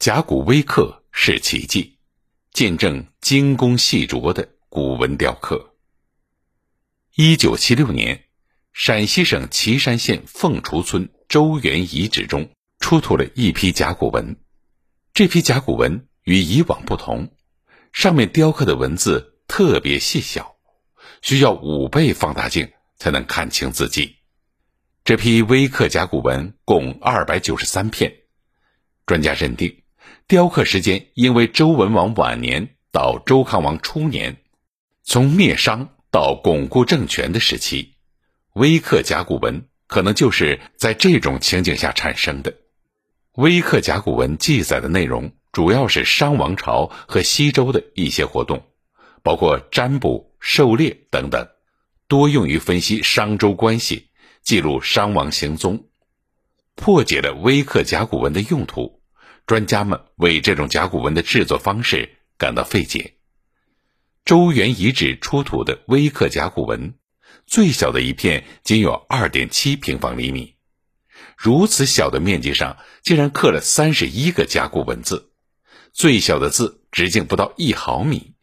甲骨微刻是奇迹，见证精工细琢的古文雕刻。一九七六年，陕西省岐山县凤雏村周原遗址中出土了一批甲骨文。这批甲骨文与以往不同，上面雕刻的文字特别细小，需要五倍放大镜才能看清字迹。这批微刻甲骨文共二百九十三片，专家认定，雕刻时间应为周文王晚年到周康王初年，从灭商。到巩固政权的时期，微刻甲骨文可能就是在这种情景下产生的。微刻甲骨文记载的内容主要是商王朝和西周的一些活动，包括占卜、狩猎等等，多用于分析商周关系，记录商王行踪。破解了微刻甲骨文的用途，专家们为这种甲骨文的制作方式感到费解。周原遗址出土的微刻甲骨文，最小的一片仅有二点七平方厘米，如此小的面积上竟然刻了三十一个甲骨文字，最小的字直径不到一毫米。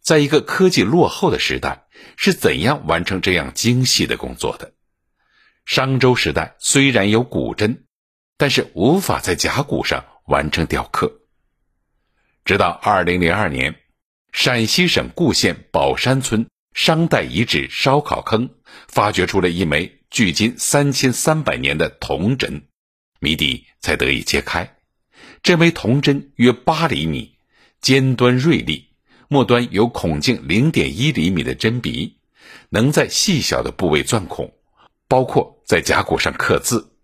在一个科技落后的时代，是怎样完成这样精细的工作的？商周时代虽然有古针，但是无法在甲骨上完成雕刻。直到二零零二年。陕西省固县宝山村商代遗址烧烤坑发掘出了一枚距今三千三百年的铜针，谜底才得以揭开。这枚铜针约八厘米，尖端锐利，末端有孔径零点一厘米的针鼻，能在细小的部位钻孔，包括在甲骨上刻字。